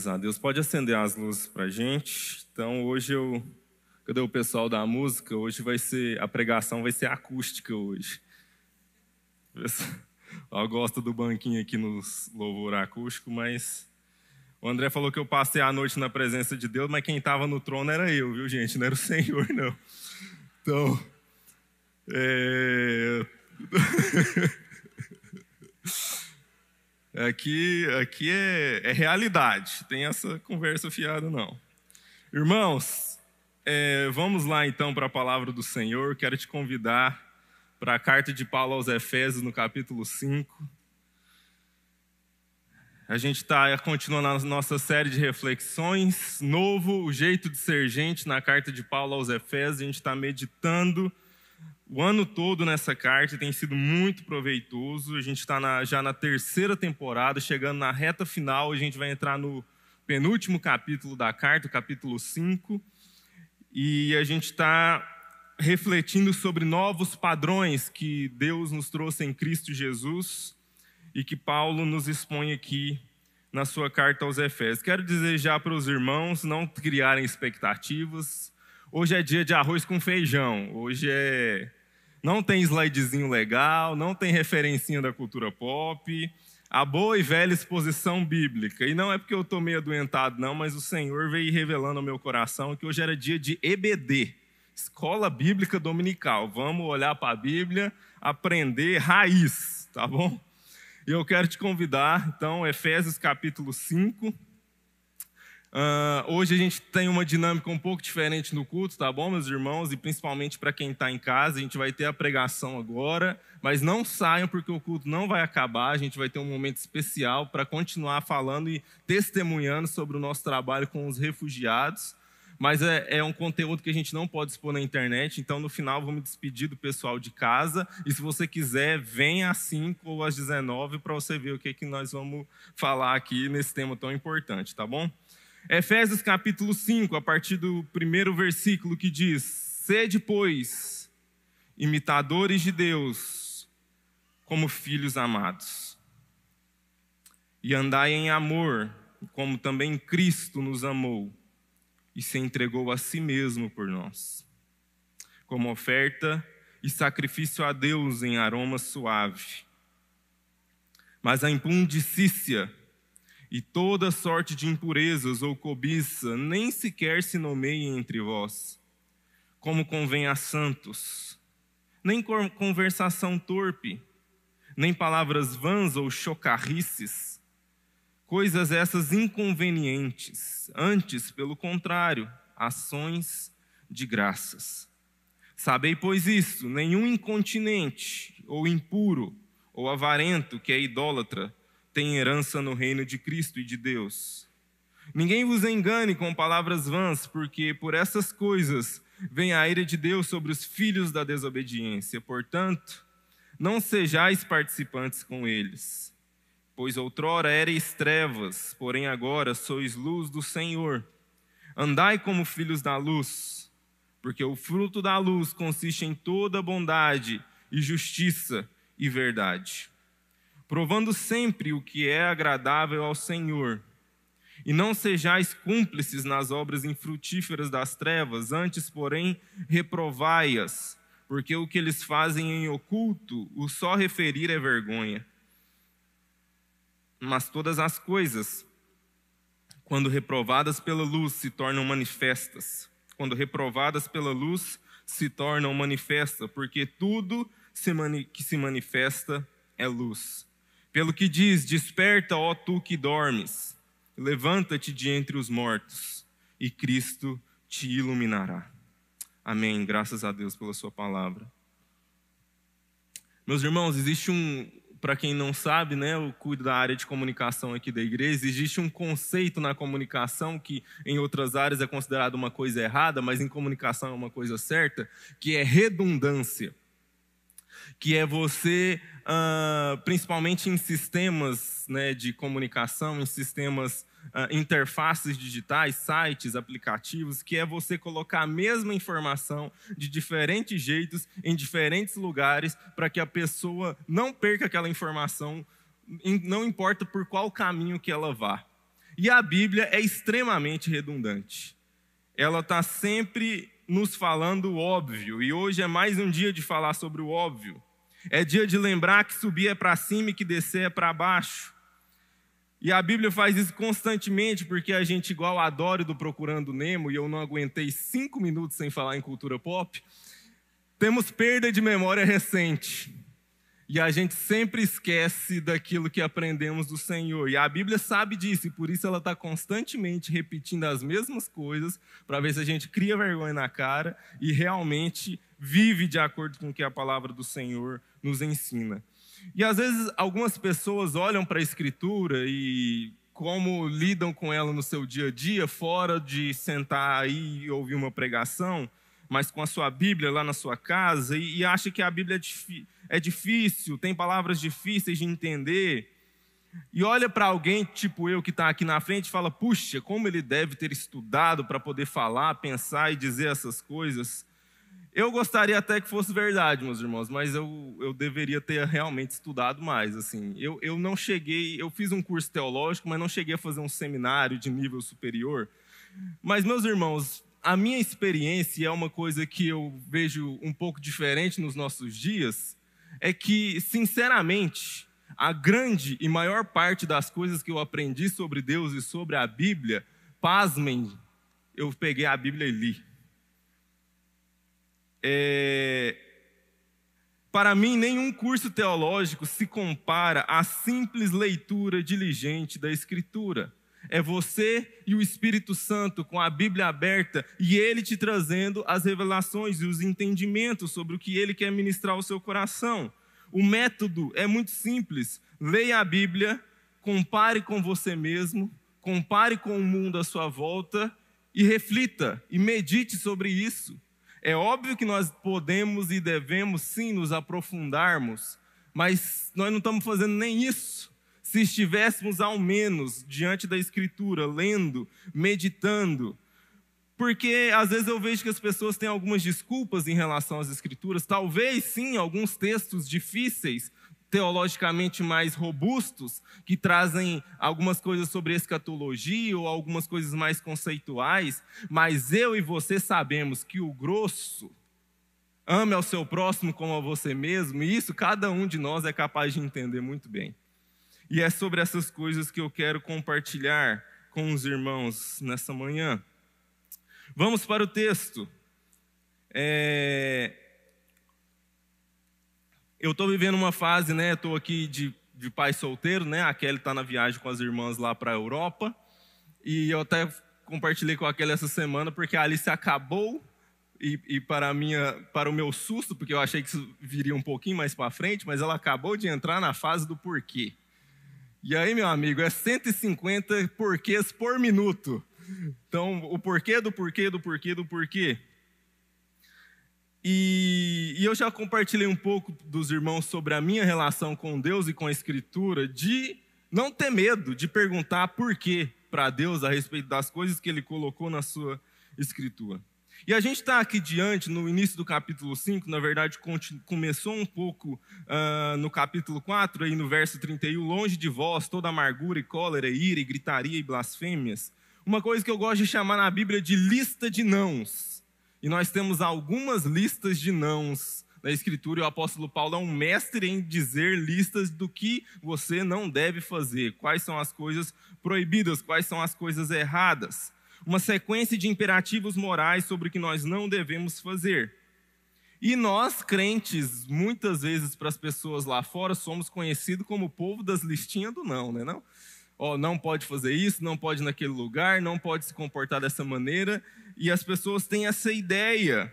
Graças a Deus. Pode acender as luzes para gente. Então, hoje eu. Cadê o pessoal da música? Hoje vai ser. A pregação vai ser acústica hoje. Eu gosto do banquinho aqui no louvor acústico, mas. O André falou que eu passei a noite na presença de Deus, mas quem estava no trono era eu, viu, gente? Não era o Senhor, não. Então. É... Aqui, aqui é, é, realidade, tem essa conversa fiada não. Irmãos, é, vamos lá então para a palavra do Senhor. Quero te convidar para a carta de Paulo aos Efésios, no capítulo 5. A gente está continuando a nossa série de reflexões, novo, o jeito de ser gente, na carta de Paulo aos Efésios. A gente está meditando o ano todo nessa carta tem sido muito proveitoso. A gente está já na terceira temporada, chegando na reta final. A gente vai entrar no penúltimo capítulo da carta, o capítulo 5. E a gente está refletindo sobre novos padrões que Deus nos trouxe em Cristo Jesus e que Paulo nos expõe aqui na sua carta aos Efésios. Quero desejar para os irmãos não criarem expectativas. Hoje é dia de arroz com feijão. Hoje é não tem slidezinho legal, não tem referencinha da cultura pop, a boa e velha exposição bíblica. E não é porque eu estou meio adoentado, não, mas o Senhor veio revelando ao meu coração que hoje era dia de EBD, Escola Bíblica Dominical. Vamos olhar para a Bíblia, aprender raiz, tá bom? E eu quero te convidar, então, Efésios capítulo 5, Uh, hoje a gente tem uma dinâmica um pouco diferente no culto, tá bom, meus irmãos? E principalmente para quem está em casa, a gente vai ter a pregação agora, mas não saiam porque o culto não vai acabar. A gente vai ter um momento especial para continuar falando e testemunhando sobre o nosso trabalho com os refugiados. Mas é, é, um conteúdo que a gente não pode expor na internet, então no final vou me despedir do pessoal de casa. E se você quiser, venha às 5 ou às 19 para você ver o que, que nós vamos falar aqui nesse tema tão importante, tá bom? Efésios capítulo 5, a partir do primeiro versículo, que diz: Sede, pois, imitadores de Deus, como filhos amados, e andai em amor, como também Cristo nos amou e se entregou a si mesmo por nós, como oferta e sacrifício a Deus em aroma suave. Mas a impundicícia e toda sorte de impurezas ou cobiça nem sequer se nomeiem entre vós, como convém a santos, nem conversação torpe, nem palavras vãs ou chocarrices, coisas essas inconvenientes, antes, pelo contrário, ações de graças. Sabei, pois, isto: nenhum incontinente, ou impuro, ou avarento, que é idólatra, tem herança no reino de Cristo e de Deus. Ninguém vos engane com palavras vãs, porque por essas coisas vem a ira de Deus sobre os filhos da desobediência. Portanto, não sejais participantes com eles. Pois outrora erais trevas, porém agora sois luz do Senhor. Andai como filhos da luz, porque o fruto da luz consiste em toda bondade e justiça e verdade provando sempre o que é agradável ao Senhor. E não sejais cúmplices nas obras infrutíferas das trevas, antes, porém, reprovai-as, porque o que eles fazem em oculto, o só referir é vergonha. Mas todas as coisas, quando reprovadas pela luz, se tornam manifestas. Quando reprovadas pela luz, se tornam manifestas, porque tudo que se manifesta é luz. Pelo que diz: Desperta, ó tu que dormes, levanta-te de entre os mortos, e Cristo te iluminará. Amém. Graças a Deus pela Sua palavra. Meus irmãos, existe um, para quem não sabe, né, eu cuido da área de comunicação aqui da igreja, existe um conceito na comunicação que em outras áreas é considerado uma coisa errada, mas em comunicação é uma coisa certa, que é redundância que é você, uh, principalmente em sistemas né, de comunicação, em sistemas, uh, interfaces digitais, sites, aplicativos, que é você colocar a mesma informação de diferentes jeitos, em diferentes lugares, para que a pessoa não perca aquela informação não importa por qual caminho que ela vá. E a Bíblia é extremamente redundante. Ela está sempre nos falando o óbvio, e hoje é mais um dia de falar sobre o óbvio. É dia de lembrar que subir é para cima e que descer é para baixo. E a Bíblia faz isso constantemente, porque a gente, igual adora do Procurando Nemo, e eu não aguentei cinco minutos sem falar em cultura pop, temos perda de memória recente. E a gente sempre esquece daquilo que aprendemos do Senhor. E a Bíblia sabe disso, e por isso ela está constantemente repetindo as mesmas coisas, para ver se a gente cria vergonha na cara e realmente vive de acordo com o que a palavra do Senhor nos ensina. E às vezes algumas pessoas olham para a Escritura e como lidam com ela no seu dia a dia, fora de sentar aí e ouvir uma pregação, mas com a sua Bíblia lá na sua casa, e, e acha que a Bíblia é é difícil, tem palavras difíceis de entender. E olha para alguém, tipo eu, que está aqui na frente e fala: puxa, como ele deve ter estudado para poder falar, pensar e dizer essas coisas. Eu gostaria até que fosse verdade, meus irmãos, mas eu, eu deveria ter realmente estudado mais. Assim, eu, eu não cheguei, eu fiz um curso teológico, mas não cheguei a fazer um seminário de nível superior. Mas, meus irmãos, a minha experiência é uma coisa que eu vejo um pouco diferente nos nossos dias é que, sinceramente, a grande e maior parte das coisas que eu aprendi sobre Deus e sobre a Bíblia, pasmem, eu peguei a Bíblia e li. É... Para mim, nenhum curso teológico se compara à simples leitura diligente da Escritura. É você e o Espírito Santo com a Bíblia aberta e ele te trazendo as revelações e os entendimentos sobre o que ele quer ministrar ao seu coração. O método é muito simples. Leia a Bíblia, compare com você mesmo, compare com o mundo à sua volta e reflita e medite sobre isso. É óbvio que nós podemos e devemos sim nos aprofundarmos, mas nós não estamos fazendo nem isso se estivéssemos ao menos diante da Escritura, lendo, meditando. Porque às vezes eu vejo que as pessoas têm algumas desculpas em relação às Escrituras, talvez sim alguns textos difíceis, teologicamente mais robustos, que trazem algumas coisas sobre escatologia ou algumas coisas mais conceituais, mas eu e você sabemos que o grosso, ame ao seu próximo como a você mesmo, e isso cada um de nós é capaz de entender muito bem. E é sobre essas coisas que eu quero compartilhar com os irmãos nessa manhã. Vamos para o texto. É... Eu estou vivendo uma fase, né? Estou aqui de, de pai solteiro, né? A Kelly está na viagem com as irmãs lá para a Europa. E eu até compartilhei com a Kelly essa semana, porque a Alice acabou e, e, para, minha, para o meu susto, porque eu achei que isso viria um pouquinho mais para frente, mas ela acabou de entrar na fase do porquê. E aí, meu amigo, é 150 porquês por minuto. Então, o porquê do porquê do porquê do porquê. E, e, eu já compartilhei um pouco dos irmãos sobre a minha relação com Deus e com a Escritura, de não ter medo de perguntar por quê para Deus a respeito das coisas que Ele colocou na sua Escritura. E a gente está aqui diante, no início do capítulo 5, na verdade começou um pouco uh, no capítulo 4, aí no verso 31, longe de vós toda amargura e cólera, ira e gritaria e blasfêmias. Uma coisa que eu gosto de chamar na Bíblia de lista de nãos. E nós temos algumas listas de nãos na Escritura, e o apóstolo Paulo é um mestre em dizer listas do que você não deve fazer, quais são as coisas proibidas, quais são as coisas erradas uma sequência de imperativos morais sobre o que nós não devemos fazer. E nós, crentes, muitas vezes para as pessoas lá fora, somos conhecidos como o povo das listinhas do não, né? Não? Oh, não pode fazer isso, não pode ir naquele lugar, não pode se comportar dessa maneira. E as pessoas têm essa ideia.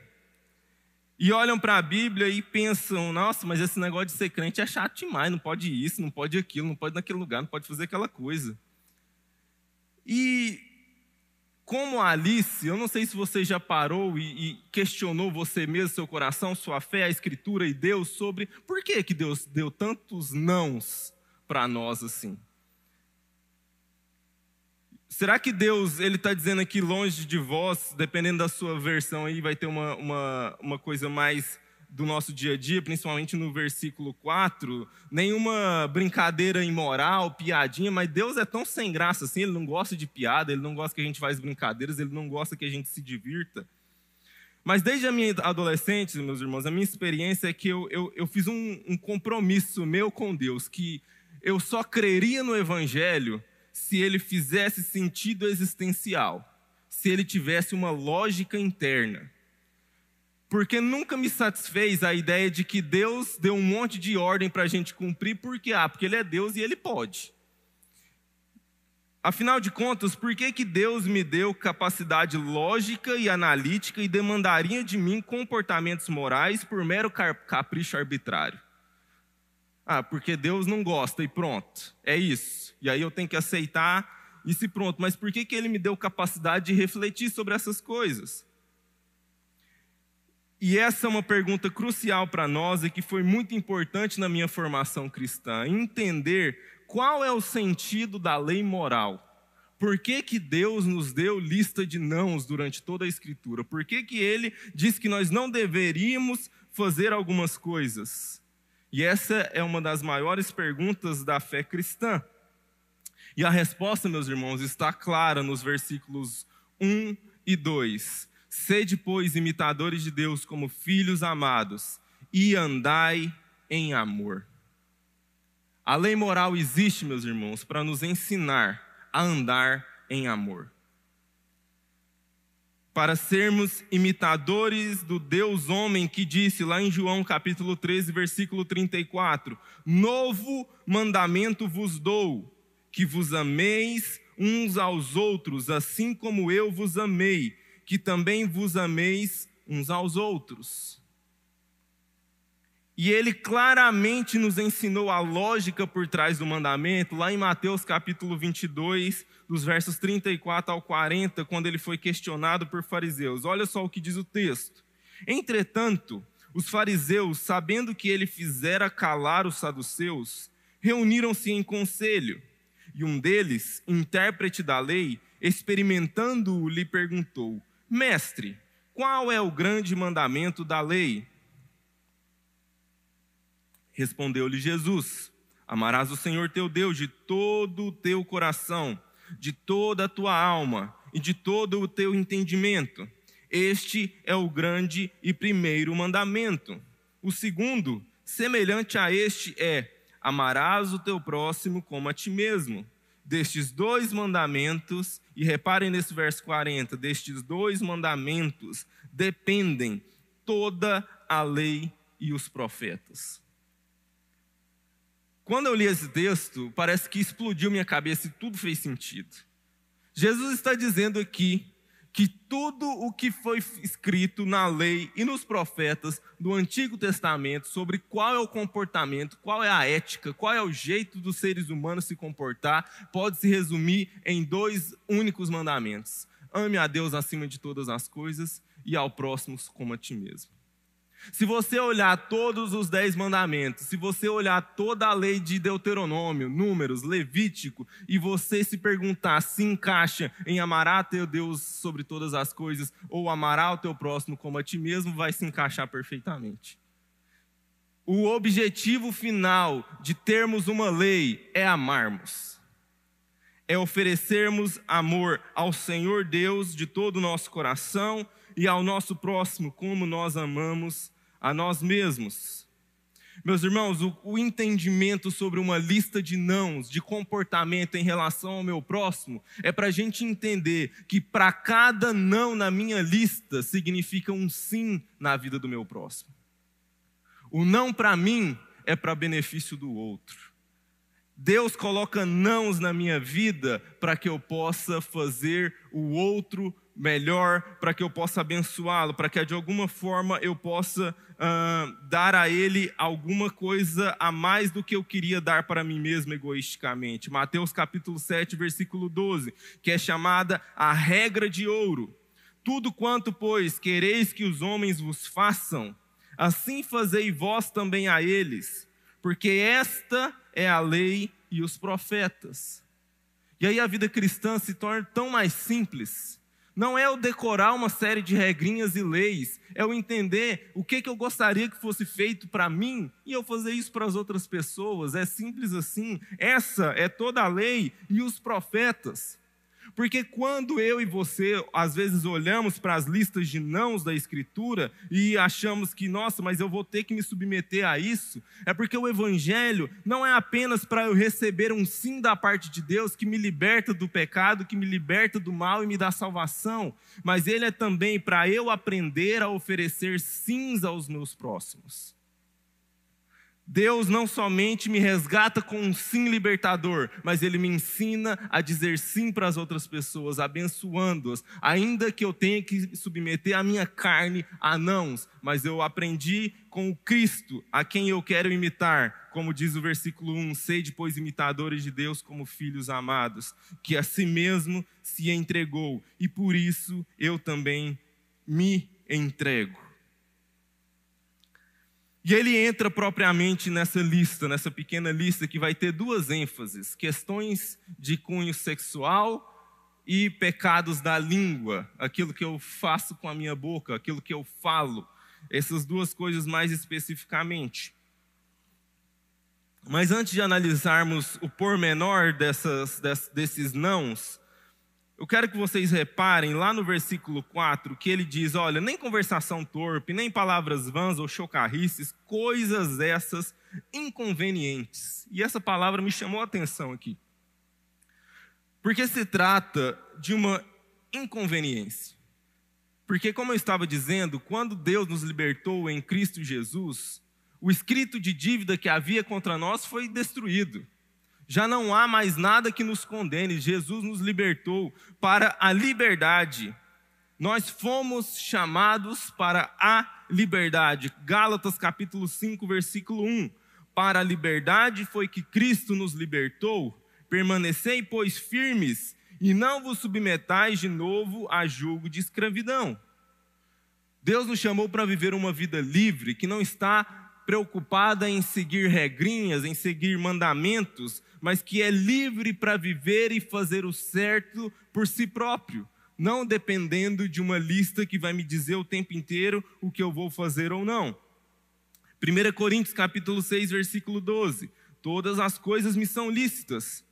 E olham para a Bíblia e pensam: nossa, mas esse negócio de ser crente é chato demais, não pode isso, não pode aquilo, não pode naquele lugar, não pode fazer aquela coisa. E como Alice, eu não sei se você já parou e, e, questionou você mesmo, seu coração, sua fé, a Escritura e Deus sobre por que, que Deus deu tantos nãos para nós assim. Será que Deus ele está dizendo aqui longe de vós, dependendo da sua versão aí, vai ter uma, uma, uma coisa mais do nosso dia a dia, principalmente no versículo 4, nenhuma brincadeira imoral, piadinha, mas Deus é tão sem graça assim, ele não gosta de piada, ele não gosta que a gente faz brincadeiras, ele não gosta que a gente se divirta. Mas desde a minha adolescência, meus irmãos, a minha experiência é que eu, eu, eu fiz um, um compromisso meu com Deus, que eu só creria no Evangelho se ele fizesse sentido existencial, se ele tivesse uma lógica interna. Porque nunca me satisfez a ideia de que Deus deu um monte de ordem para a gente cumprir, porque ah, porque Ele é Deus e Ele pode. Afinal de contas, por que, que Deus me deu capacidade lógica e analítica e demandaria de mim comportamentos morais por mero capricho arbitrário? Ah, porque Deus não gosta e pronto, é isso. E aí eu tenho que aceitar isso e pronto. Mas por que, que Ele me deu capacidade de refletir sobre essas coisas? E essa é uma pergunta crucial para nós e que foi muito importante na minha formação cristã, entender qual é o sentido da lei moral. Por que, que Deus nos deu lista de nãos durante toda a Escritura? Por que, que Ele diz que nós não deveríamos fazer algumas coisas? E essa é uma das maiores perguntas da fé cristã. E a resposta, meus irmãos, está clara nos versículos 1 e 2. Sede, pois, imitadores de Deus como filhos amados, e andai em amor. A lei moral existe, meus irmãos, para nos ensinar a andar em amor. Para sermos imitadores do Deus homem que disse lá em João capítulo 13, versículo 34: Novo mandamento vos dou, que vos ameis uns aos outros, assim como eu vos amei que também vos ameis uns aos outros. E ele claramente nos ensinou a lógica por trás do mandamento, lá em Mateus capítulo 22, dos versos 34 ao 40, quando ele foi questionado por fariseus. Olha só o que diz o texto. Entretanto, os fariseus, sabendo que ele fizera calar os saduceus, reuniram-se em conselho. E um deles, intérprete da lei, experimentando-o, lhe perguntou: Mestre, qual é o grande mandamento da lei? Respondeu-lhe Jesus: Amarás o Senhor teu Deus de todo o teu coração, de toda a tua alma e de todo o teu entendimento. Este é o grande e primeiro mandamento. O segundo, semelhante a este, é: Amarás o teu próximo como a ti mesmo destes dois mandamentos, e reparem nesse verso 40, destes dois mandamentos dependem toda a lei e os profetas. Quando eu li esse texto, parece que explodiu minha cabeça e tudo fez sentido. Jesus está dizendo aqui que tudo o que foi escrito na lei e nos profetas do Antigo Testamento sobre qual é o comportamento, qual é a ética, qual é o jeito dos seres humanos se comportar, pode se resumir em dois únicos mandamentos: ame a Deus acima de todas as coisas e ao próximo como a ti mesmo. Se você olhar todos os dez mandamentos, se você olhar toda a lei de Deuteronômio, Números, Levítico, e você se perguntar se encaixa em amar a teu Deus sobre todas as coisas ou amar o teu próximo como a ti mesmo, vai se encaixar perfeitamente. O objetivo final de termos uma lei é amarmos. É oferecermos amor ao Senhor Deus de todo o nosso coração e ao nosso próximo como nós amamos a nós mesmos. Meus irmãos, o, o, entendimento sobre uma lista de nãos, de comportamento em relação ao meu próximo, é para a gente entender que para cada não na minha lista significa um sim na vida do meu próximo. O não para mim é para benefício do outro. Deus coloca nãos na minha vida para que eu possa fazer o outro melhor, para que eu possa abençoá-lo, para que de alguma forma eu possa uh, dar a ele alguma coisa a mais do que eu queria dar para mim mesmo egoisticamente. Mateus capítulo 7, versículo 12, que é chamada a regra de ouro. Tudo quanto, pois, quereis que os homens vos façam, assim fazei vós também a eles, porque esta é a lei e os profetas. E aí a vida cristã se torna tão mais simples Não é eu decorar uma série de regrinhas e leis, é eu entender o que, que eu gostaria que fosse feito para mim e eu fazer isso para as outras pessoas. É simples assim. Essa é toda a lei e os profetas. Porque quando eu e você, às vezes, olhamos para as listas de nãos da Escritura e achamos que, nossa, mas eu vou ter que me submeter a isso, é porque o Evangelho não é apenas para eu receber um sim da parte de Deus que me liberta do pecado, que me liberta do mal e me dá salvação, mas ele é também para eu aprender a oferecer sims aos meus próximos. Deus não somente me resgata com um sim libertador, mas Ele me ensina a dizer sim para as outras pessoas, abençoando-as, ainda que eu tenha que submeter a minha carne a nãos, mas eu aprendi com o Cristo, a quem eu quero imitar, como diz o versículo 1: sei depois imitadores de Deus como filhos amados, que a si mesmo se entregou, e por isso eu também me entrego. E ele entra propriamente nessa lista, nessa pequena lista que vai ter duas ênfases: questões de cunho sexual e pecados da língua, aquilo que eu faço com a minha boca, aquilo que eu falo, essas duas coisas mais especificamente. Mas antes de analisarmos o pormenor dessas, desses nãos, eu quero que vocês reparem lá no versículo 4 que ele diz: Olha, nem conversação torpe, nem palavras vãs ou chocarrices, coisas essas inconvenientes. E essa palavra me chamou a atenção aqui. Porque se trata de uma inconveniência. Porque, como eu estava dizendo, quando Deus nos libertou em Cristo Jesus, o escrito de dívida que havia contra nós foi destruído já não há mais nada que nos condene. Jesus nos libertou para a liberdade. Nós fomos chamados para a liberdade. Gálatas capítulo 5, versículo 1. Para a liberdade foi que Cristo nos libertou. Permanecei, pois, firmes, e não vos submetais de novo a julgo de escravidão. Deus nos chamou para viver uma vida livre, que não está preocupada em seguir regrinhas, em seguir mandamentos, mas que é livre para viver e fazer o certo por si próprio, não dependendo de uma lista que vai me dizer o tempo inteiro o que eu vou fazer ou não. 1 Coríntios capítulo 6, versículo 12. Todas as coisas me são lícitas,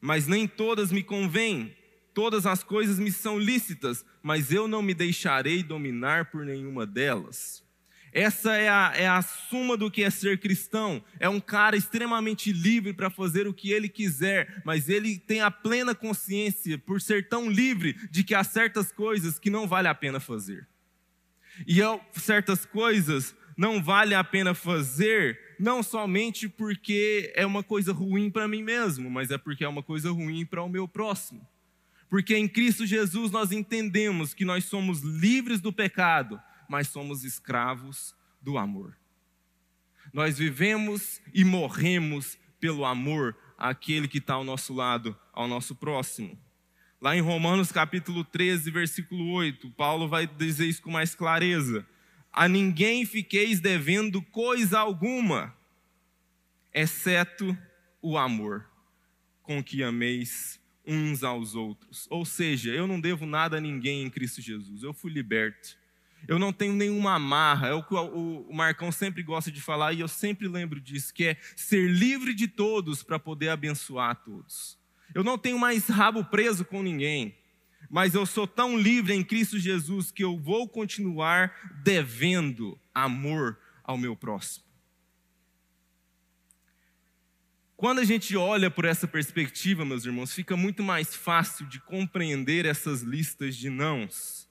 mas nem todas me convêm. Todas as coisas me são lícitas, mas eu não me deixarei dominar por nenhuma delas. Essa é a, é a suma do que é ser cristão. É um cara extremamente livre para fazer o que ele quiser, mas ele tem a plena consciência, por ser tão livre, de que há certas coisas que não vale a pena fazer. E há certas coisas não vale a pena fazer, não somente porque é uma coisa ruim para mim mesmo, mas é porque é uma coisa ruim para o meu próximo. Porque em Cristo Jesus nós entendemos que nós somos livres do pecado, mas somos escravos do amor. Nós vivemos e morremos pelo amor àquele que está ao nosso lado, ao nosso próximo. Lá em Romanos capítulo 13, versículo 8, Paulo vai dizer isso com mais clareza. A ninguém fiqueis devendo coisa alguma, exceto o amor com que ameis uns aos outros. Ou seja, eu não devo nada a ninguém em Cristo Jesus, eu fui liberto. Eu não tenho nenhuma amarra, é o que o Marcão sempre gosta de falar e eu sempre lembro disso, que é ser livre de todos para poder abençoar todos. Eu não tenho mais rabo preso com ninguém, mas eu sou tão livre em Cristo Jesus que eu vou continuar devendo amor ao meu próximo. Quando a gente olha por essa perspectiva, meus irmãos, fica muito mais fácil de compreender essas listas de nãos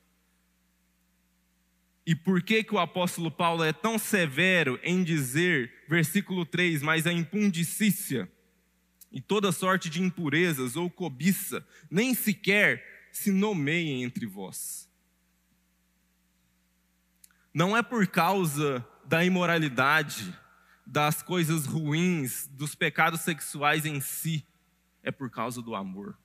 e por que, que o apóstolo Paulo é tão severo em dizer, versículo 3, mas a impundicícia e toda sorte de impurezas ou cobiça nem sequer se nomeiem entre vós. Não é por causa da imoralidade, das coisas ruins, dos pecados sexuais em si, é por causa do amor.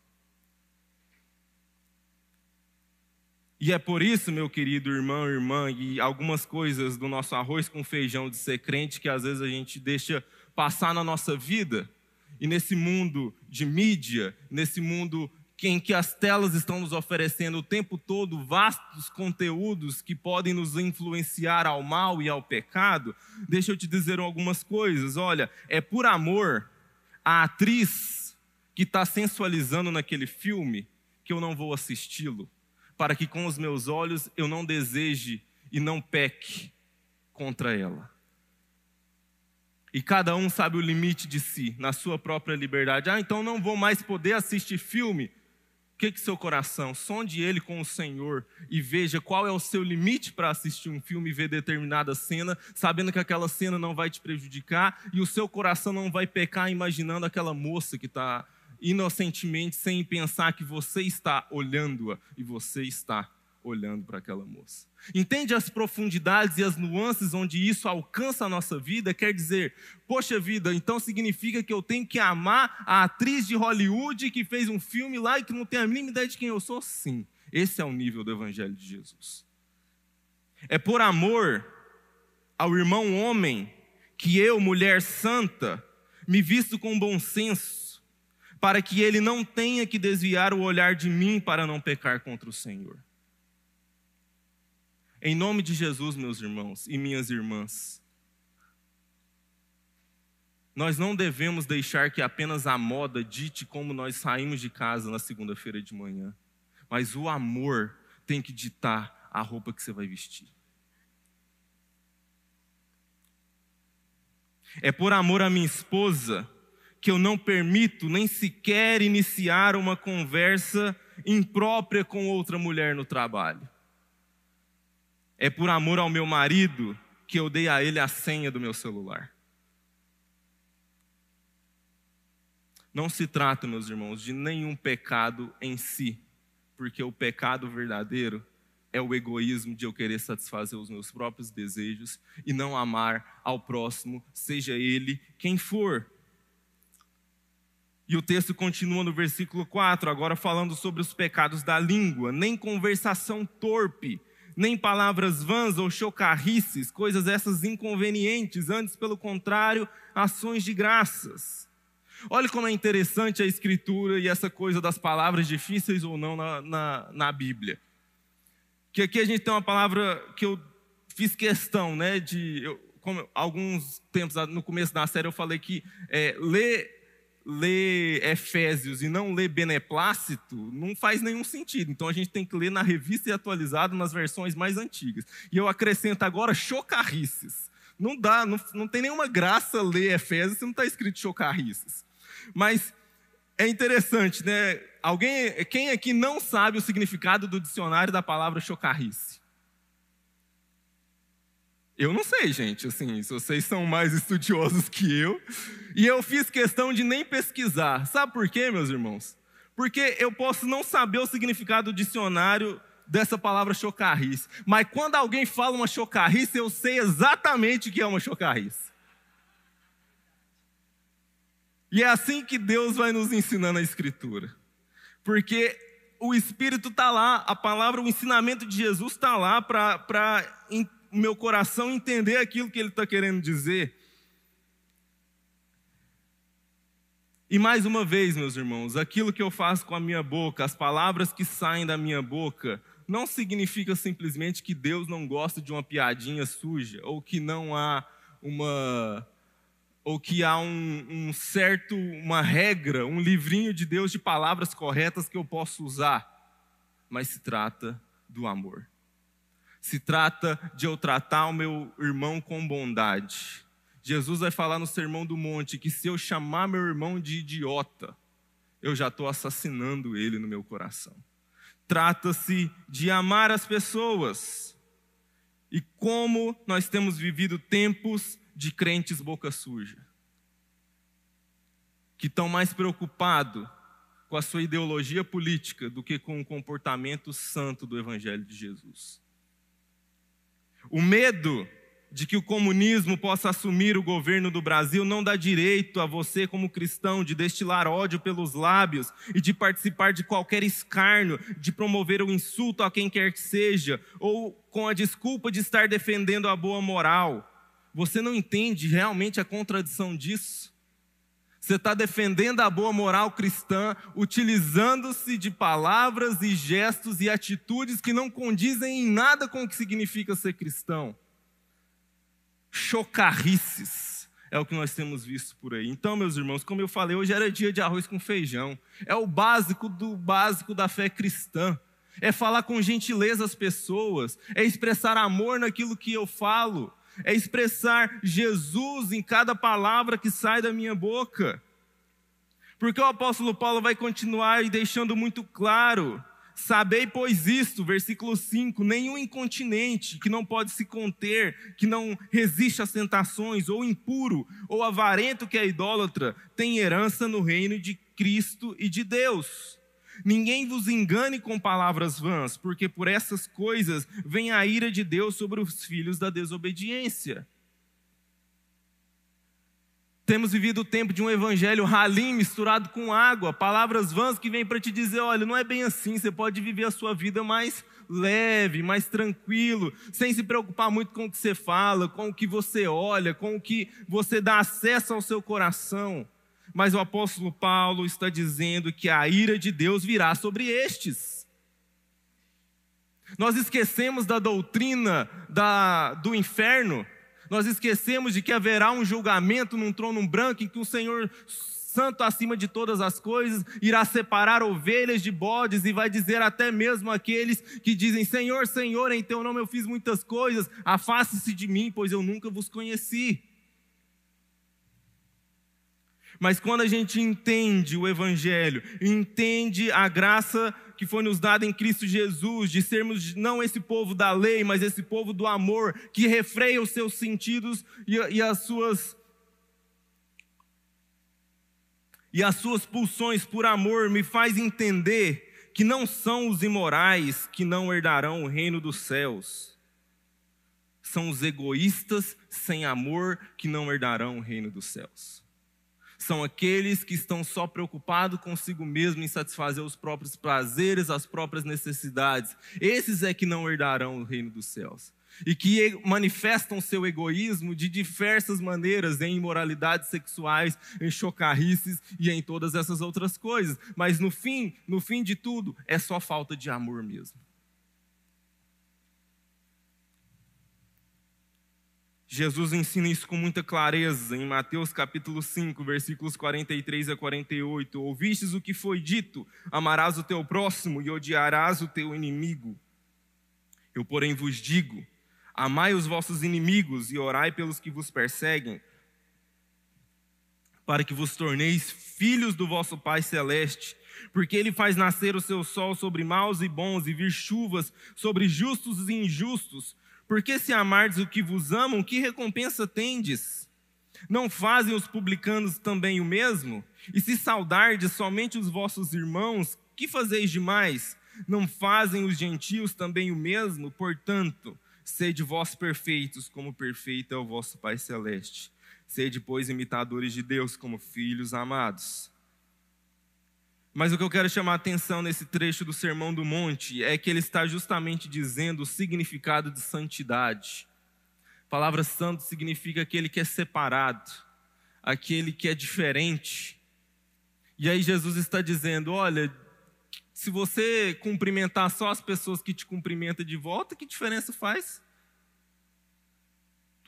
E é por isso, meu querido irmão, irmã, e algumas coisas do nosso arroz com feijão de ser crente que às vezes a gente deixa passar na nossa vida. E nesse mundo de mídia, nesse mundo em que as telas estão nos oferecendo o tempo todo vastos conteúdos que podem nos influenciar ao mal e ao pecado, deixa eu te dizer algumas coisas. Olha, é por amor a atriz que está sensualizando naquele filme que eu não vou assisti-lo, para que com os meus olhos eu não deseje e não peque contra ela. E cada um sabe o limite de si, na sua própria liberdade. Ah, então não vou mais poder assistir filme. O que que seu coração? Sonde ele com o Senhor e veja qual é o seu limite para assistir um filme e ver determinada cena, sabendo que aquela cena não vai te prejudicar e o seu coração não vai pecar imaginando aquela moça que está inocentemente, sem pensar que você está olhando-a e você está olhando para aquela moça. Entende as profundidades e as nuances onde isso alcança a nossa vida? Quer dizer, poxa vida, então significa que eu tenho que amar a atriz de Hollywood que fez um filme lá e que não tem a mínima ideia de quem eu sou? Sim, esse é o nível do Evangelho de Jesus. É por amor ao irmão homem que eu, mulher santa, me visto com bom senso, para que ele não tenha que desviar o olhar de mim para não pecar contra o Senhor. Em nome de Jesus, meus irmãos e minhas irmãs, nós não devemos deixar que apenas a moda dite como nós saímos de casa na segunda-feira de manhã, mas o amor tem que ditar a roupa que você vai vestir. É por amor à minha esposa que eu não permito nem sequer iniciar uma conversa imprópria com outra mulher no trabalho. É por amor ao meu marido que eu dei a ele a senha do meu celular. Não se trata, meus irmãos, de nenhum pecado em si, porque o pecado verdadeiro é o egoísmo de eu querer satisfazer os meus próprios desejos e não amar ao próximo, seja ele quem for. E o texto continua no versículo 4, agora falando sobre os pecados da língua, nem conversação torpe nem palavras vãs ou chocarrices, coisas essas inconvenientes, antes, pelo contrário, ações de graças. Olha como é interessante a escritura e essa coisa das palavras difíceis ou não na, na, na Bíblia. Que aqui a gente tem uma palavra que eu fiz questão, né, de. Eu, como alguns tempos no começo da série eu falei que é, ler ler Efésios e não ler Beneplácito não faz nenhum sentido. Então a gente tem que ler na revista e atualizado nas versões mais antigas. E eu acrescento agora chocarrices. Não dá, não, não tem nenhuma graça ler Efésios se não está escrito chocarrices. Mas é interessante, né? Alguém, quem aqui não sabe o significado do dicionário da palavra chocarrice? Eu não sei, gente, assim, se vocês são mais estudiosos que eu. E eu fiz questão de nem pesquisar. Sabe por quê, meus irmãos? Porque eu posso não saber o significado do dicionário dessa palavra chocarrice. Mas quando alguém fala uma chocarrice, eu sei exatamente o que é uma chocarrice. E é assim que Deus vai nos ensinando a Escritura. Porque o Espírito está lá, a palavra, o ensinamento de Jesus está lá para o meu coração entender aquilo que ele está querendo dizer. E mais uma vez, meus irmãos, aquilo que eu faço com a minha boca, as palavras que saem da minha boca, não significa simplesmente que Deus não gosta de uma piadinha suja, ou que não há uma. ou que há um, um certo, uma regra, um livrinho de Deus de palavras corretas que eu posso usar. Mas se trata do amor. Se trata de eu tratar o meu irmão com bondade. Jesus vai falar no Sermão do Monte que se eu chamar meu irmão de idiota, eu já estou assassinando ele no meu coração. Trata-se de amar as pessoas. E como nós temos vivido tempos de crentes boca suja, que estão mais preocupados com a sua ideologia política do que com o comportamento santo do Evangelho de Jesus. O medo de que o comunismo possa assumir o governo do Brasil não dá direito a você, como cristão, de destilar ódio pelos lábios e de participar de qualquer escárnio, de promover o insulto a quem quer que seja, ou com a desculpa de estar defendendo a boa moral. Você não entende realmente a contradição disso? Você está defendendo a boa moral cristã, utilizando-se de palavras e gestos e atitudes que não condizem em nada com o que significa ser cristão. Chocarrices é o que nós temos visto por aí. Então, meus irmãos, como eu falei, hoje era dia de arroz com feijão. É o básico do básico da fé cristã. É falar com gentileza as pessoas, é expressar amor naquilo que eu falo é expressar Jesus em cada palavra que sai da minha boca. Porque o apóstolo Paulo vai continuar deixando muito claro: sabei, pois, isto, versículo 5: nenhum incontinente que não pode se conter, que não resiste às tentações, ou impuro, ou avarento que é idólatra, tem herança no reino de Cristo e de Deus. Ninguém vos engane com palavras vãs, porque por essas coisas vem a ira de Deus sobre os filhos da desobediência. Temos vivido o tempo de um evangelho ralim misturado com água, palavras vãs que vêm para te dizer: olha, não é bem assim, você pode viver a sua vida mais leve, mais tranquilo, sem se preocupar muito com o que você fala, com o que você olha, com o que você dá acesso ao seu coração. Mas o apóstolo Paulo está dizendo que a ira de Deus virá sobre estes. Nós esquecemos da doutrina da, do inferno, nós esquecemos de que haverá um julgamento num trono branco em que o Senhor santo acima de todas as coisas, irá separar ovelhas de bodes e vai dizer até mesmo aqueles que dizem: Senhor, Senhor, em teu nome eu fiz muitas coisas, afaste-se de mim, pois eu nunca vos conheci. Mas quando a gente entende o Evangelho, entende a graça que foi nos dada em Cristo Jesus, de sermos não esse povo da lei, mas esse povo do amor, que refreia os seus sentidos e, e as suas. E as suas pulsões por amor me faz entender que não são os imorais que não herdarão o reino dos céus. São os egoístas sem amor que não herdarão o reino dos céus são aqueles que estão só preocupados consigo mesmo em satisfazer os próprios prazeres, as próprias necessidades. Esses é que não herdarão o reino dos céus. E que manifestam seu egoísmo de diversas maneiras, em imoralidades sexuais, em chocarrices e em todas essas outras coisas. Mas no fim, no fim de tudo, é só falta de amor mesmo. Jesus ensina isso com muita clareza em Mateus capítulo 5, versículos 43 a 48. Ouvistes o que foi dito: amarás o teu próximo e odiarás o teu inimigo. Eu, porém, vos digo: amai os vossos inimigos e orai pelos que vos perseguem, para que vos torneis filhos do vosso Pai celeste. Porque ele faz nascer o seu sol sobre maus e bons e vir chuvas sobre justos e injustos. Porque se amardes o que vos amam, que recompensa tendes? Não fazem os publicanos também o mesmo? E se saudardes somente os vossos irmãos, que fazeis demais? Não fazem os gentios também o mesmo? Portanto, sede vós perfeitos, como perfeito é o vosso Pai Celeste. Sede, pois, imitadores de Deus, como filhos amados. Mas o que eu quero chamar a atenção nesse trecho do Sermão do Monte é que ele está justamente dizendo o significado de santidade. A palavra santo significa aquele que é separado, aquele que é diferente. E aí Jesus está dizendo: olha, se você cumprimentar só as pessoas que te cumprimentam de volta, que diferença faz?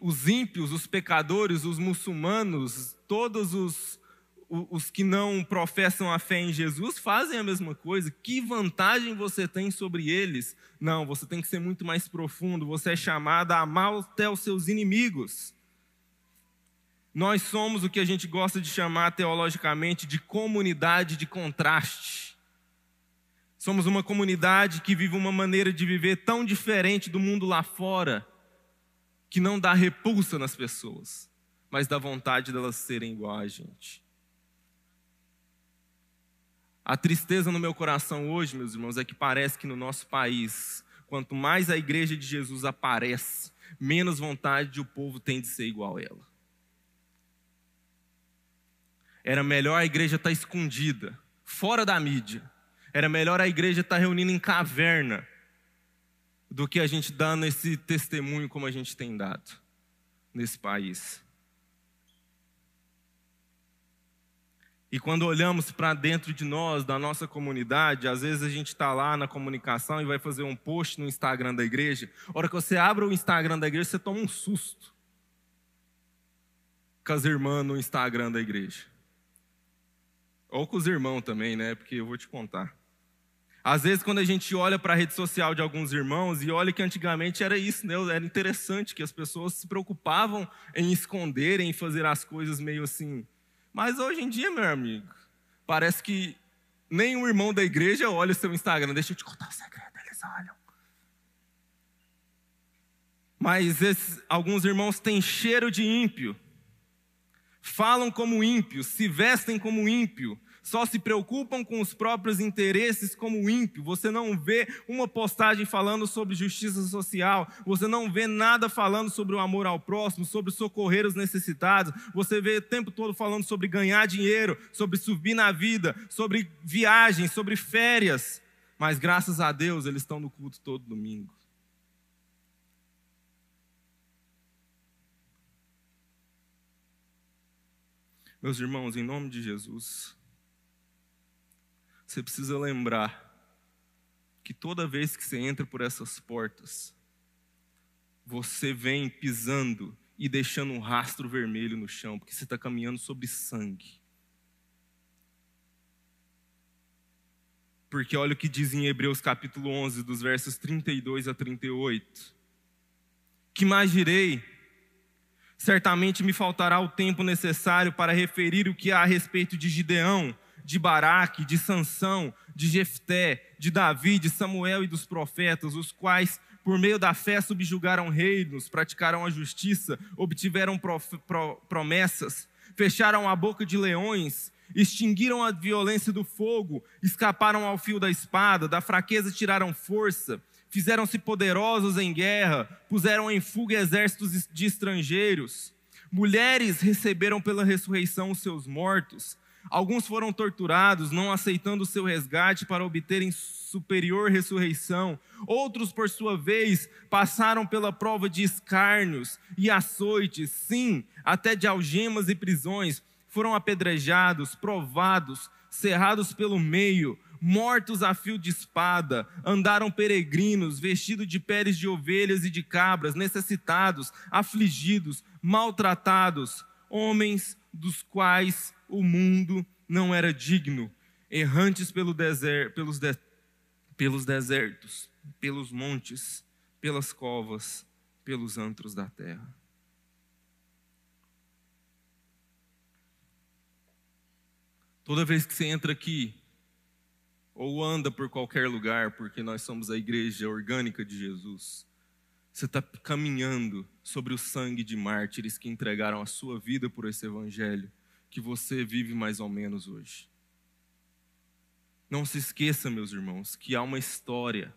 Os ímpios, os pecadores, os muçulmanos, todos os os que não professam a fé em Jesus fazem a mesma coisa. Que vantagem você tem sobre eles? Não, você tem que ser muito mais profundo. Você é chamado a amar até os seus inimigos. Nós somos o que a gente gosta de chamar teologicamente de comunidade de contraste. Somos uma comunidade que vive uma maneira de viver tão diferente do mundo lá fora, que não dá repulsa nas pessoas, mas dá vontade delas serem igual a gente. A tristeza no meu coração hoje, meus irmãos, é que parece que no nosso país, quanto mais a igreja de Jesus aparece, menos vontade o povo tem de ser igual a ela. Era melhor a igreja estar escondida, fora da mídia. Era melhor a igreja estar reunida em caverna do que a gente dando esse testemunho como a gente tem dado nesse país. E quando olhamos para dentro de nós, da nossa comunidade, às vezes a gente está lá na comunicação e vai fazer um post no Instagram da igreja. A hora que você abre o Instagram da igreja, você toma um susto. Com as irmãs no Instagram da igreja. Ou com os irmãos também, né? Porque eu vou te contar. Às vezes, quando a gente olha para a rede social de alguns irmãos, e olha que antigamente era isso, né? Era interessante que as pessoas se preocupavam em esconder, em fazer as coisas meio assim mas hoje em dia, meu amigo, parece que nenhum irmão da igreja olha o seu Instagram. Deixa eu te contar o segredo, eles olham. Mas esses, alguns irmãos têm cheiro de ímpio, falam como ímpio, se vestem como ímpio, só se preocupam com os próprios interesses como ímpio. Você não vê uma postagem falando sobre justiça social, você não vê nada falando sobre o amor ao próximo, sobre socorrer os necessitados. Você vê o tempo todo falando sobre ganhar dinheiro, sobre subir na vida, sobre viagens, sobre férias. Mas graças a Deus eles estão no culto todo domingo. Meus irmãos, em nome de Jesus, você precisa lembrar que toda vez que você entra por essas portas, você vem pisando e deixando um rastro vermelho no chão, porque você está caminhando sobre sangue. Porque olha o que diz em Hebreus capítulo 11, dos versos 32 a 38. Que mais direi? Certamente me faltará o tempo necessário para referir o que há a respeito de Gideão de Baraque, de Sansão, de Jefté, de Davi, de Samuel e dos profetas, os quais, por meio da fé, subjugaram reinos, praticaram a justiça, obtiveram promessas, fecharam a boca de leões, extinguiram a violência do fogo, escaparam ao fio da espada, da fraqueza tiraram força, fizeram-se poderosos em guerra, puseram em fuga exércitos de estrangeiros. Mulheres receberam pela ressurreição os seus mortos, Alguns foram torturados, não aceitando o seu resgate para obterem superior ressurreição. Outros, por sua vez, passaram pela prova de escárnios e açoites, sim, até de algemas e prisões. Foram apedrejados, provados, cerrados pelo meio, mortos a fio de espada, andaram peregrinos, vestidos de peles de ovelhas e de cabras, necessitados, afligidos, maltratados, homens dos quais o mundo não era digno, errantes pelo deser, pelos, de, pelos desertos, pelos montes, pelas covas, pelos antros da terra. Toda vez que você entra aqui, ou anda por qualquer lugar, porque nós somos a igreja orgânica de Jesus, você está caminhando sobre o sangue de mártires que entregaram a sua vida por esse evangelho que você vive mais ou menos hoje. Não se esqueça, meus irmãos, que há uma história.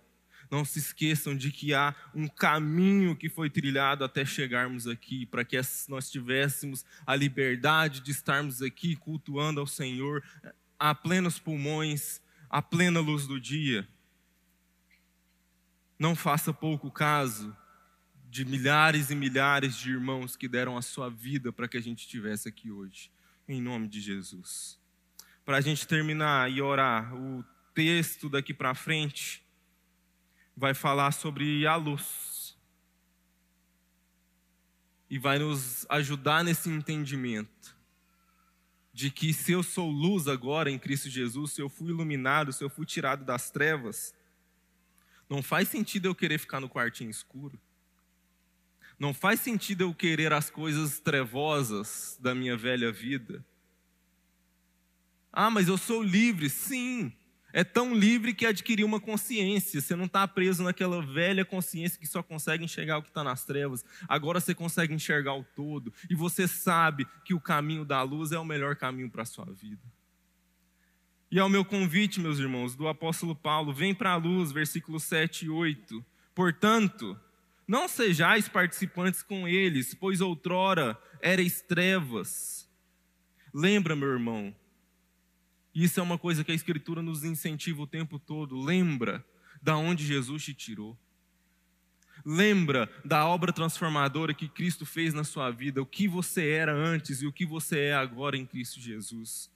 Não se esqueçam de que há um caminho que foi trilhado até chegarmos aqui, para que nós tivéssemos a liberdade de estarmos aqui cultuando ao Senhor a plenos pulmões, a plena luz do dia. Não faça pouco caso de milhares e milhares de irmãos que deram a sua vida para que a gente estivesse aqui hoje em nome de Jesus. Para a gente terminar e orar, o texto daqui para frente vai falar sobre a luz e vai nos ajudar nesse entendimento de que se eu sou luz agora em Cristo Jesus, se eu fui iluminado, se eu fui tirado das trevas, não faz sentido eu querer ficar no quartinho escuro. Não faz sentido eu querer as coisas trevosas da minha velha vida. Ah, mas eu sou livre. Sim, é tão livre que adquiriu uma consciência. Você não está preso naquela velha consciência que só consegue enxergar o que está nas trevas. Agora você consegue enxergar o todo. E você sabe que o caminho da luz é o melhor caminho para a sua vida. E é o meu convite, meus irmãos, do apóstolo Paulo: vem para a luz, versículos 7 e 8. Portanto, não sejais participantes com eles, pois outrora erais trevas. Lembra, meu irmão, isso é uma coisa que a Escritura nos incentiva o tempo todo. Lembra da onde Jesus te tirou. Lembra da obra transformadora que Cristo fez na sua vida, o que você era antes e o que você é agora em Cristo Jesus.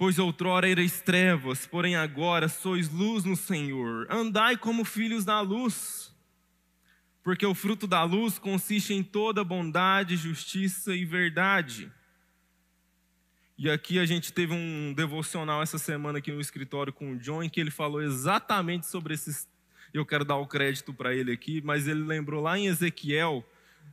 Pois outrora erais trevas, porém agora sois luz no Senhor. Andai como filhos da luz. Porque o fruto da luz consiste em toda bondade, justiça e verdade. E aqui a gente teve um devocional essa semana aqui no escritório com o John, em que ele falou exatamente sobre esses. Eu quero dar o crédito para ele aqui, mas ele lembrou lá em Ezequiel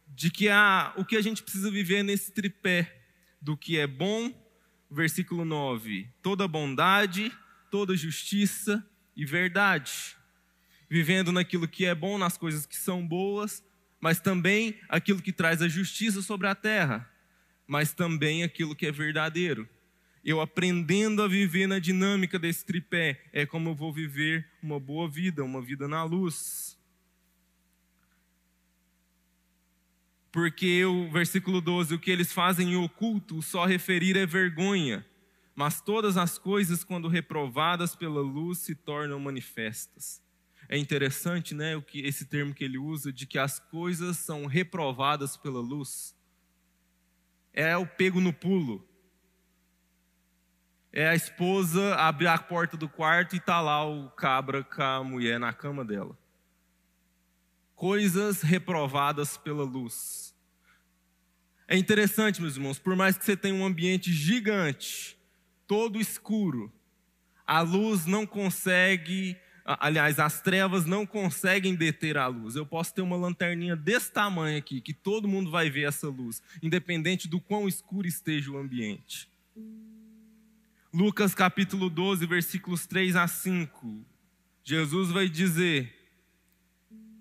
de que a, o que a gente precisa viver nesse tripé do que é bom, versículo 9: toda bondade, toda justiça e verdade. Vivendo naquilo que é bom, nas coisas que são boas, mas também aquilo que traz a justiça sobre a terra, mas também aquilo que é verdadeiro. Eu aprendendo a viver na dinâmica desse tripé, é como eu vou viver uma boa vida, uma vida na luz. Porque o versículo 12, o que eles fazem em oculto, só referir é vergonha, mas todas as coisas, quando reprovadas pela luz, se tornam manifestas. É interessante, né, o que esse termo que ele usa de que as coisas são reprovadas pela luz. É o pego no pulo. É a esposa abrir a porta do quarto e tá lá o cabra com a mulher na cama dela. Coisas reprovadas pela luz. É interessante, meus irmãos, por mais que você tenha um ambiente gigante, todo escuro, a luz não consegue, aliás, as trevas não conseguem deter a luz. Eu posso ter uma lanterninha desse tamanho aqui, que todo mundo vai ver essa luz, independente do quão escuro esteja o ambiente. Lucas capítulo 12, versículos 3 a 5. Jesus vai dizer: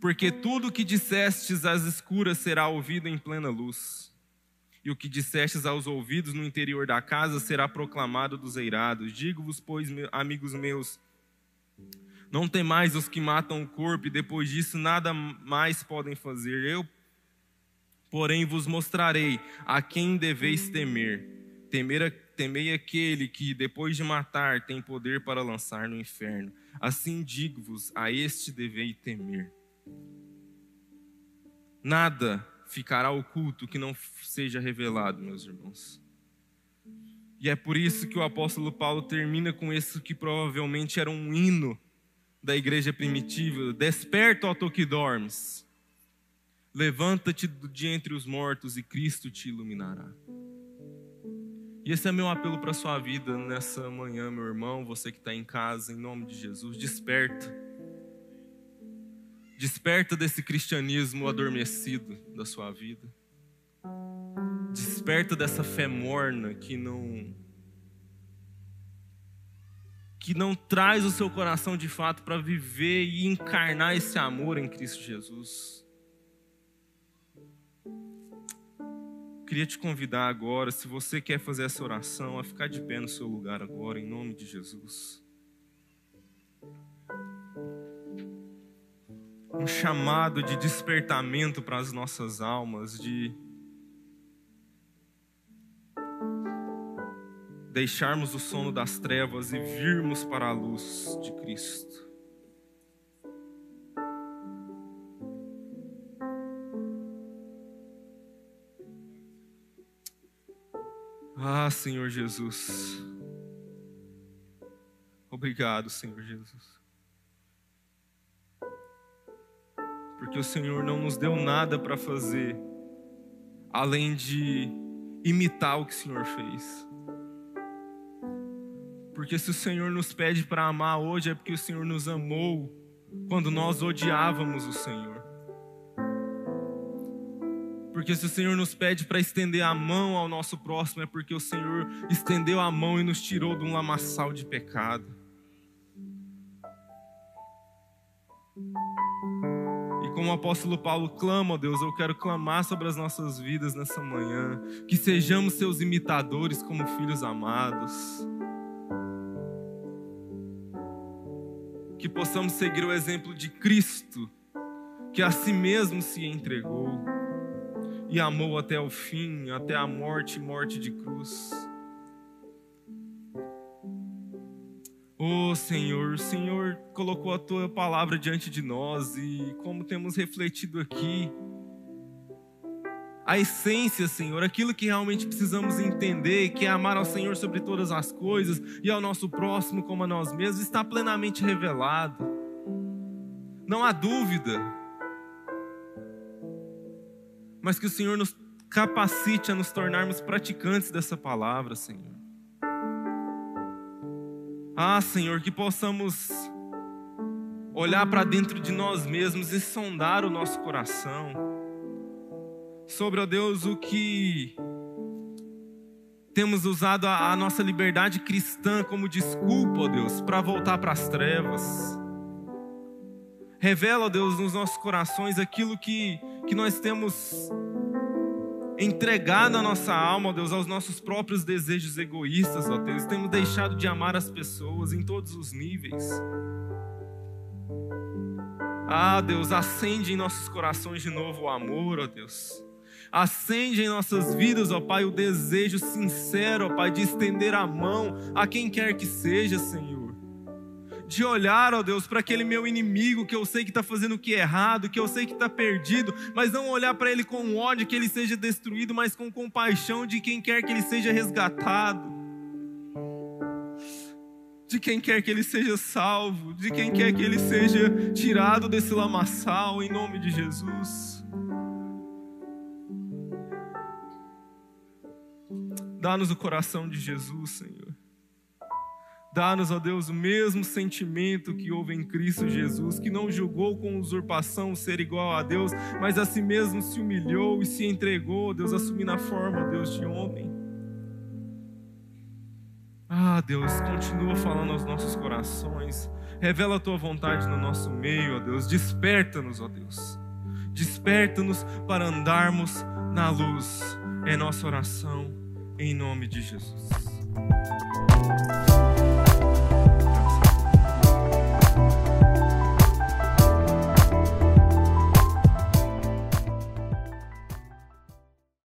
Porque tudo que dissestes às escuras será ouvido em plena luz e o que dissestes aos ouvidos no interior da casa será proclamado dos eirados. Digo-vos, pois, amigos meus, não temais os que matam o corpo, e depois disso nada mais podem fazer. Eu, porém, vos mostrarei a quem deveis temer. Temer, temei aquele que, depois de matar, tem poder para lançar no inferno. Assim digo-vos, a este devei temer. Nada ficará oculto que não seja revelado, meus irmãos. E é por isso que o apóstolo Paulo termina com isso que provavelmente era um hino da igreja primitiva: Desperta, ó tu que dormes, levanta-te de entre os mortos e Cristo te iluminará. E esse é meu apelo para a sua vida nessa manhã, meu irmão, você que está em casa, em nome de Jesus, desperta Desperta desse cristianismo adormecido da sua vida. Desperta dessa fé morna que não que não traz o seu coração de fato para viver e encarnar esse amor em Cristo Jesus. Queria te convidar agora, se você quer fazer essa oração, a ficar de pé no seu lugar agora, em nome de Jesus. Um chamado de despertamento para as nossas almas, de deixarmos o sono das trevas e virmos para a luz de Cristo. Ah, Senhor Jesus. Obrigado, Senhor Jesus. Porque o Senhor não nos deu nada para fazer além de imitar o que o Senhor fez. Porque se o Senhor nos pede para amar hoje, é porque o Senhor nos amou quando nós odiávamos o Senhor. Porque se o Senhor nos pede para estender a mão ao nosso próximo, é porque o Senhor estendeu a mão e nos tirou de um lamaçal de pecado. Como o apóstolo Paulo clama, ó Deus, eu quero clamar sobre as nossas vidas nessa manhã, que sejamos seus imitadores como filhos amados. Que possamos seguir o exemplo de Cristo, que a si mesmo se entregou e amou até o fim, até a morte morte de cruz. Oh Senhor, o Senhor colocou a tua palavra diante de nós e como temos refletido aqui, a essência, Senhor, aquilo que realmente precisamos entender, que é amar ao Senhor sobre todas as coisas e ao nosso próximo como a nós mesmos, está plenamente revelado. Não há dúvida. Mas que o Senhor nos capacite a nos tornarmos praticantes dessa palavra, Senhor. Ah, Senhor, que possamos olhar para dentro de nós mesmos e sondar o nosso coração sobre, ó Deus, o que temos usado a, a nossa liberdade cristã como desculpa, ó Deus, para voltar para as trevas. Revela, ó Deus, nos nossos corações aquilo que, que nós temos entregado a nossa alma, ó Deus, aos nossos próprios desejos egoístas, ó Deus. Temos deixado de amar as pessoas em todos os níveis. Ah, Deus, acende em nossos corações de novo o amor, ó Deus. Acende em nossas vidas, ó Pai, o desejo sincero, ó Pai, de estender a mão a quem quer que seja, Senhor. De olhar, ó Deus, para aquele meu inimigo que eu sei que está fazendo o que é errado, que eu sei que está perdido, mas não olhar para ele com ódio que ele seja destruído, mas com compaixão de quem quer que ele seja resgatado de quem quer que ele seja salvo, de quem quer que ele seja tirado desse lamaçal, em nome de Jesus. Dá-nos o coração de Jesus, Senhor. Dá-nos, ó Deus, o mesmo sentimento que houve em Cristo Jesus, que não julgou com usurpação ser igual a Deus, mas a si mesmo se humilhou e se entregou, Deus, assumindo a forma, Deus, de homem. Ah, Deus, continua falando aos nossos corações. Revela a tua vontade no nosso meio, ó Deus. Desperta-nos, ó Deus. Desperta-nos para andarmos na luz. É nossa oração em nome de Jesus.